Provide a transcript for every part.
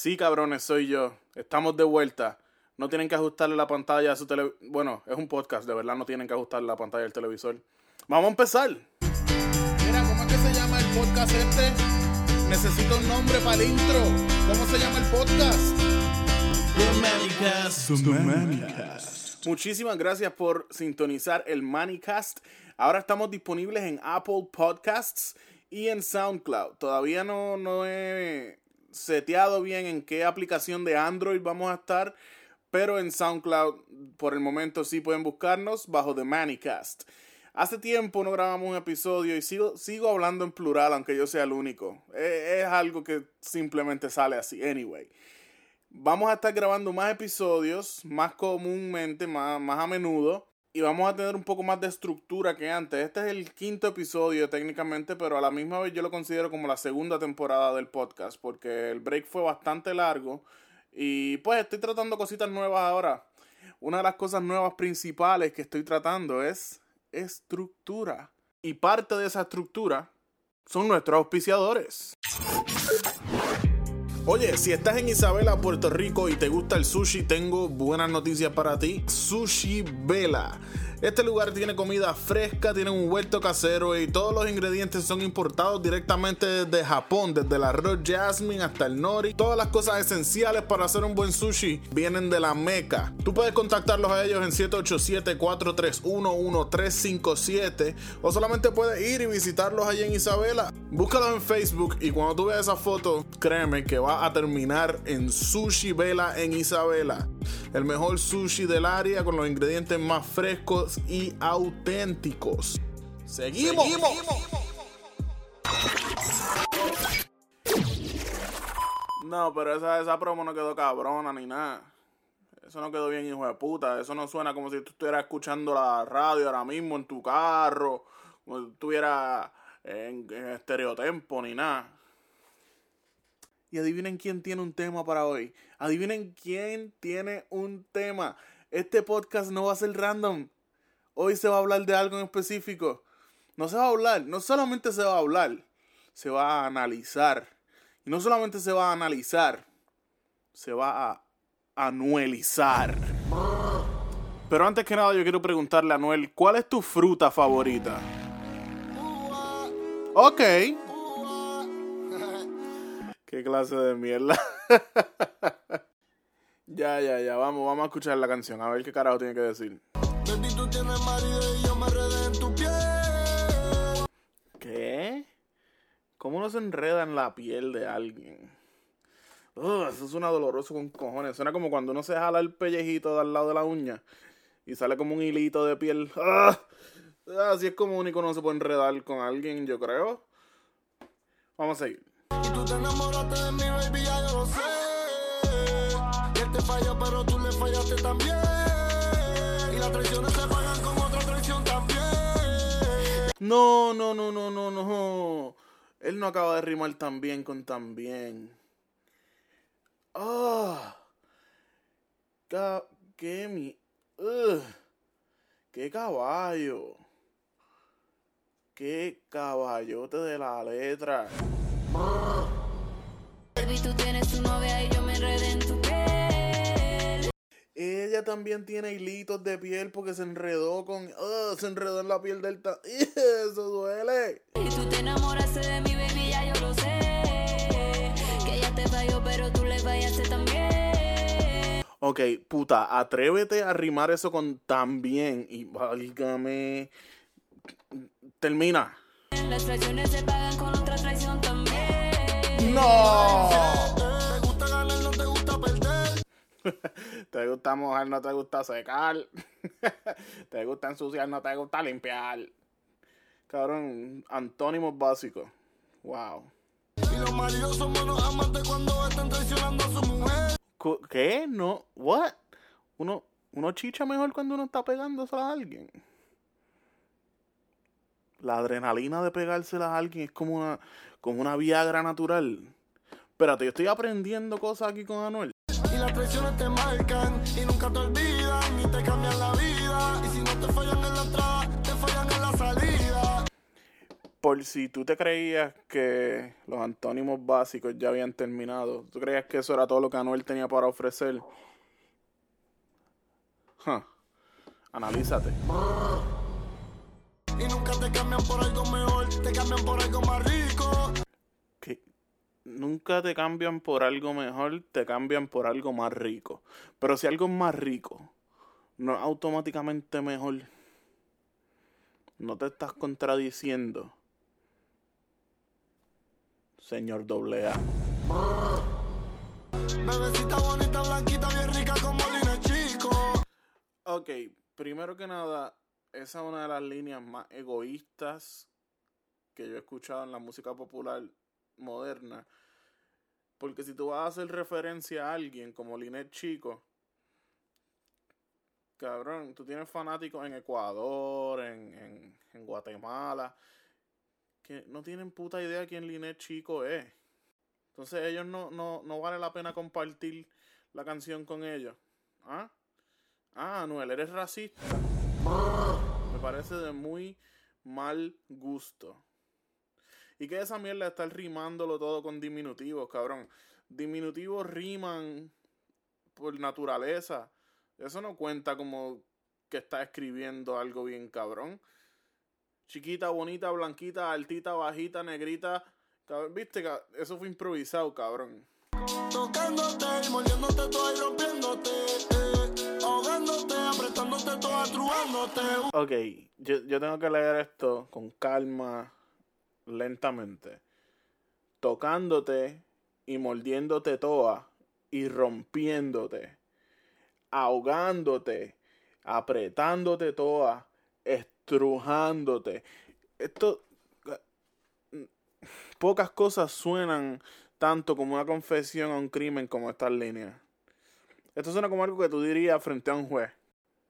Sí, cabrones, soy yo. Estamos de vuelta. No tienen que ajustarle la pantalla a su televisor. Bueno, es un podcast, de verdad no tienen que ajustarle la pantalla del televisor. Vamos a empezar. Mira, ¿cómo es que se llama el podcast este? Necesito un nombre para el intro. ¿Cómo se llama el podcast? The Manicast. Muchísimas gracias por sintonizar el Manicast. Ahora estamos disponibles en Apple Podcasts y en SoundCloud. Todavía no, no he seteado bien en qué aplicación de Android vamos a estar, pero en SoundCloud por el momento sí pueden buscarnos bajo The Manicast. Hace tiempo no grabamos un episodio y sigo, sigo hablando en plural, aunque yo sea el único. Es, es algo que simplemente sale así. Anyway. Vamos a estar grabando más episodios, más comúnmente, más, más a menudo. Y vamos a tener un poco más de estructura que antes. Este es el quinto episodio técnicamente, pero a la misma vez yo lo considero como la segunda temporada del podcast, porque el break fue bastante largo. Y pues estoy tratando cositas nuevas ahora. Una de las cosas nuevas principales que estoy tratando es estructura. Y parte de esa estructura son nuestros auspiciadores. Oye, si estás en Isabela, Puerto Rico y te gusta el sushi, tengo buenas noticias para ti. Sushi Vela. Este lugar tiene comida fresca, tiene un huerto casero y todos los ingredientes son importados directamente desde Japón, desde el arroz jasmine hasta el nori. Todas las cosas esenciales para hacer un buen sushi vienen de la meca. Tú puedes contactarlos a ellos en 787-431-1357 o solamente puedes ir y visitarlos allí en Isabela. Búscalos en Facebook y cuando tú veas esa foto, créeme que va a terminar en Sushi Vela en Isabela. El mejor sushi del área con los ingredientes más frescos y auténticos. Seguimos. No, pero esa, esa promo no quedó cabrona ni nada. Eso no quedó bien, hijo de puta. Eso no suena como si tú estuvieras escuchando la radio ahora mismo en tu carro. Como si estuvieras en, en estereotempo ni nada. Y adivinen quién tiene un tema para hoy. Adivinen quién tiene un tema. Este podcast no va a ser random. Hoy se va a hablar de algo en específico. No se va a hablar, no solamente se va a hablar, se va a analizar. Y no solamente se va a analizar, se va a anuelizar. Pero antes que nada yo quiero preguntarle a Anuel, ¿cuál es tu fruta favorita? Ok. Qué clase de mierda. ya, ya, ya, vamos, vamos a escuchar la canción, a ver qué carajo tiene que decir. Baby, tú tienes marido y yo me enredé en tu piel. ¿Qué? ¿Cómo uno se enreda en la piel de alguien? Ugh, eso suena doloroso con cojones. Suena como cuando uno se jala el pellejito de al lado de la uña y sale como un hilito de piel. Ugh. Así es como único no se puede enredar con alguien, yo creo. Vamos a seguir. Y tú te enamoraste de mí, baby, ya yo lo sé. Y él te falló, pero tú le fallaste también. Y las traiciones se pagan con otra traición también. No, no, no, no, no, no. Él no acaba de rimar tan bien con tan bien. Ah. Ca- qué mi. Qué caballo. Qué caballote de la letra. Ella también tiene hilitos de piel porque se enredó con. Ugh, se enredó en la piel del. ta- Eso duele. Y tú te enamoraste de mi baby, ya yo lo sé. Que ella te falló, pero tú le fallaste también. Ok, puta, atrévete a rimar eso con tan bien. Y válgame. Termina. Las traiciones se pagan con también. ¡No! Te gusta ganar, no te gusta perder. Te gusta mojar, no te gusta secar. te gusta ensuciar, no te gusta limpiar. Cabrón, antónimos básicos. Wow. Y los maridos son buenos amantes cuando están traicionando a su mujer. Cu- ¿Qué? No. ¿What? Uno, uno chicha mejor cuando uno está pegándose a alguien. La adrenalina de pegársela a alguien es como una, como una Viagra natural. Espérate, yo estoy aprendiendo cosas aquí con Anuel. Y las traiciones te marcan y nunca te olvidan ni te cambian la vida. Y si no te fallan en la entrada, te fallan en la salida. por si tú te creías que los antónimos básicos ya habían terminado, tú creías que eso era todo lo que Anuel tenía para ofrecer. Huh. Analízate. Y nunca te cambian por algo mejor, te cambian por algo más rico. que nunca te cambian por algo mejor, te cambian por algo más rico. Pero si algo es más rico, no es automáticamente mejor. No te estás contradiciendo. Señor doble A. Bebecita bonita, blanquita, bien rica como Lina Chico. Ok, primero que nada, esa es una de las líneas más egoístas que yo he escuchado en la música popular moderna. Porque si tú vas a hacer referencia a alguien como Linet Chico, cabrón, tú tienes fanáticos en Ecuador, en, en, Guatemala, que no tienen puta idea quién Linet Chico es. Entonces ellos no, no, no vale la pena compartir la canción con ellos. ¿Ah? Ah, Anuel, eres racista. Me parece de muy mal gusto. Y que esa mierda de estar rimándolo todo con diminutivos, cabrón. Diminutivos riman por naturaleza. Eso no cuenta como que está escribiendo algo bien cabrón. Chiquita, bonita, blanquita, altita, bajita, negrita. Viste, eso fue improvisado, cabrón. Tocándote toda y rompiéndote. Trubándote. Ok, yo, yo tengo que leer esto con calma, lentamente. Tocándote y mordiéndote toda y rompiéndote, ahogándote, apretándote toda, estrujándote. Esto, pocas cosas suenan tanto como una confesión a un crimen como estas líneas. Esto suena como algo que tú dirías frente a un juez.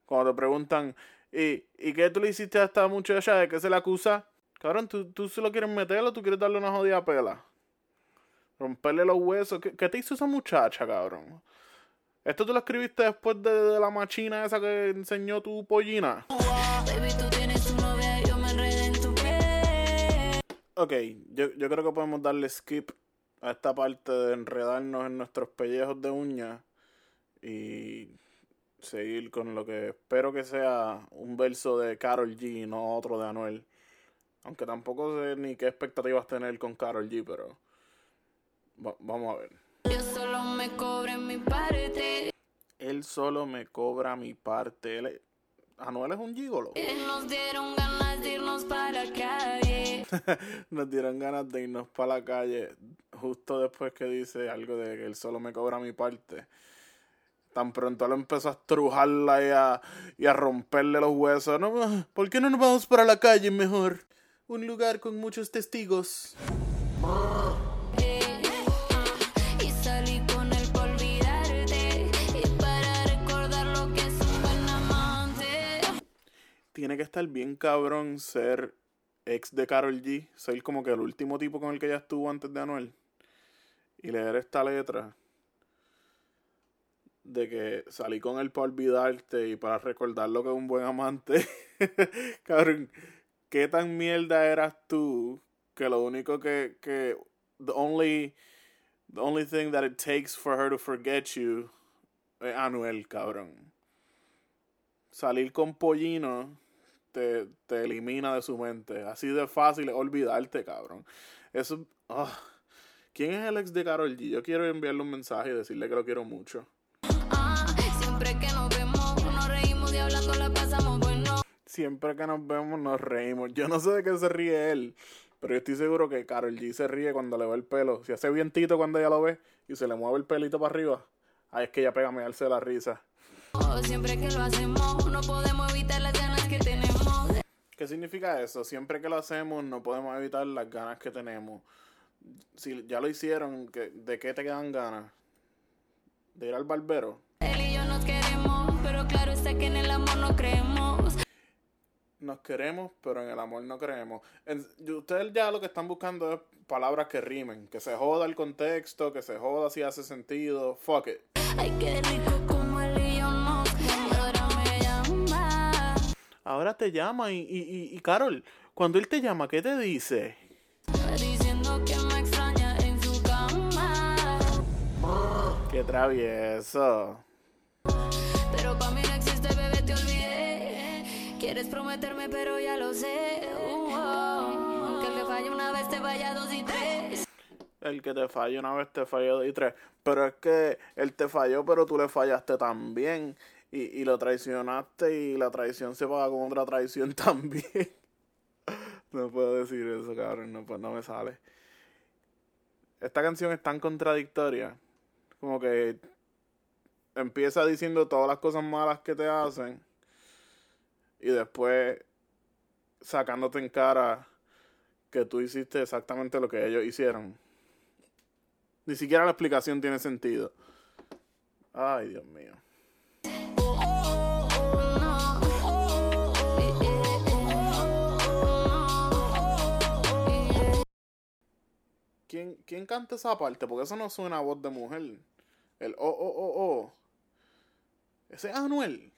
Cuando te preguntan, ¿y, ¿y qué tú le hiciste a esta muchacha? ¿De qué se le acusa? Cabrón, ¿tú, tú se lo quieres meter o tú quieres darle una jodida pela? Romperle los huesos. ¿Qué, qué te hizo esa muchacha, cabrón? ¿Esto tú lo escribiste después de, de la machina esa que enseñó tu pollina? Baby, tú tienes tu novia, yo me enredé en tu piel. Ok, yo, yo creo que podemos darle skip a esta parte de enredarnos en nuestros pellejos de uña y seguir con lo que espero que sea un verso de Carol G, no otro de Anuel. Aunque tampoco sé ni qué expectativas tener con Carol G, pero va- vamos a ver. Yo solo me mi parte. Él solo me cobra mi parte. Él Anuel es un gigolo. Nos dieron ganas de irnos para la calle. Nos dieron ganas de irnos para la calle justo después que dice algo de que él solo me cobra mi parte. Tan pronto él empezó a estrujarla y a, y a romperle los huesos. No, ¿Por qué no nos vamos para la calle mejor? Un lugar con muchos testigos. Ah, lo. Tiene que estar bien cabrón ser ex de Carol G. Ser como que el último tipo con el que ella estuvo antes de Anuel. Y leer esta letra. De que salí con él para olvidarte y para recordar lo que es un buen amante. cabrón, ¿qué tan mierda eras tú? Que lo único que, que the only the only thing that it takes for her to forget you es Anuel, cabrón. Salir con Pollino te, te elimina de su mente. Así de fácil olvidarte, cabrón. Eso. ah. ¿Quién es el ex de Carol G? Yo quiero enviarle un mensaje y decirle que lo quiero mucho. Siempre que nos vemos nos reímos. Yo no sé de qué se ríe él, pero yo estoy seguro que Carol G se ríe cuando le ve el pelo. Si hace vientito cuando ella lo ve y se le mueve el pelito para arriba, ahí es que ella pega a mearse la risa. Siempre que lo hacemos, no podemos evitar las ganas que tenemos. ¿Qué significa eso? Siempre que lo hacemos no podemos evitar las ganas que tenemos. Si ya lo hicieron, ¿qué- ¿de qué te quedan ganas? ¿De ir al barbero? Él y yo nos queremos, pero claro está que en el amor no creemos. Nos queremos, pero en el amor no creemos. En- ustedes ya lo que están buscando es palabras que rimen, que se joda el contexto, que se joda si hace sentido. Fuck it. Ay, qué rico como él y yo nos queremos. Ahora me llama. Ahora te llama y, y, y, y Carol, Cuando él te llama, ¿qué te dice? Diciendo que me extraña en su cama. Qué travieso. Pero para mí no Quieres prometerme, pero ya lo sé. Uh, oh. Aunque me falle una vez, te vaya dos y tres. El que te falló una vez te falló dos y tres. Pero es que él te falló, pero tú le fallaste también. Y, y lo traicionaste y la traición se paga con otra traición también. no puedo decir eso, cabrón. No, pues no me sale. Esta canción es tan contradictoria. Como que empieza diciendo todas las cosas malas que te hacen. Y después sacándote en cara que tú hiciste exactamente lo que ellos hicieron. Ni siquiera la explicación tiene sentido. Ay, Dios mío. ¿Quién, ¿Quién canta esa parte? Porque eso no suena a voz de mujer. El oh, oh, oh, oh. Ese es Anuel.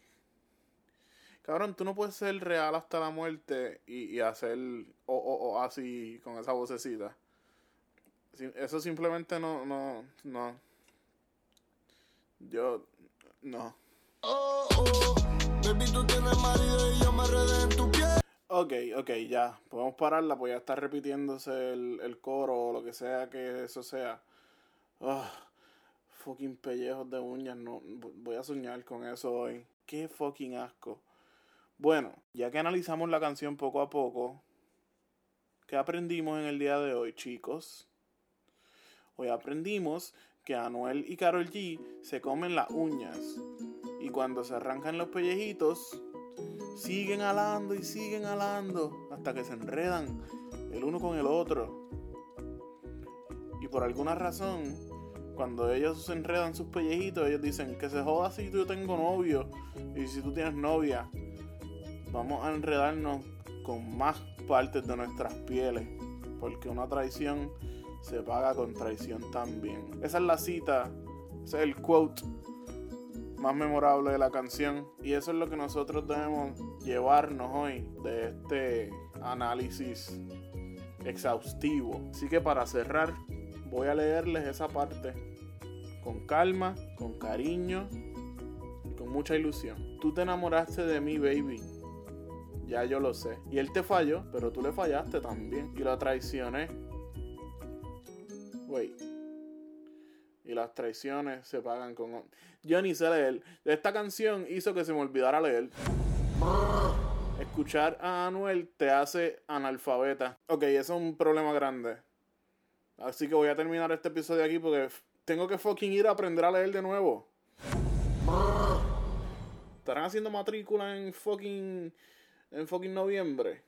Cabrón, tú no puedes ser real hasta la muerte y, y hacer oh, oh, oh así con esa vocecita. Eso simplemente no, no, no. Yo, no. Oh, oh. Baby, tienes marido y yo me en tu piel. Ok, ok, ya. Podemos pararla, pues ya está repitiéndose el, el coro o lo que sea que eso sea. Ah, fucking pellejos de uñas, no. Voy a soñar con eso hoy. Qué fucking asco. Bueno, ya que analizamos la canción poco a poco, ¿qué aprendimos en el día de hoy, chicos? Hoy aprendimos que Anuel y Karol G se comen las uñas. Y cuando se arrancan los pellejitos, siguen alando y siguen alando hasta que se enredan el uno con el otro. Y por alguna razón, cuando ellos se enredan sus pellejitos, ellos dicen que se joda si yo tengo novio y si tú tienes novia. Vamos a enredarnos con más partes de nuestras pieles, porque una traición se paga con traición también. Esa es la cita, ese es el quote más memorable de la canción. Y eso es lo que nosotros debemos llevarnos hoy de este análisis exhaustivo. Así que para cerrar, voy a leerles esa parte con calma, con cariño y con mucha ilusión. Tú te enamoraste de mí, baby. Ya yo lo sé. Y él te falló, pero tú le fallaste también. Y lo traicioné. Wait. Y las traiciones se pagan con... Yo ni sé leer. Esta canción hizo que se me olvidara leer. Escuchar a Anuel te hace analfabeta. Ok, eso es un problema grande. Así que voy a terminar este episodio aquí porque tengo que fucking ir a aprender a leer de nuevo. Estarán haciendo matrícula en fucking... En fucking noviembre.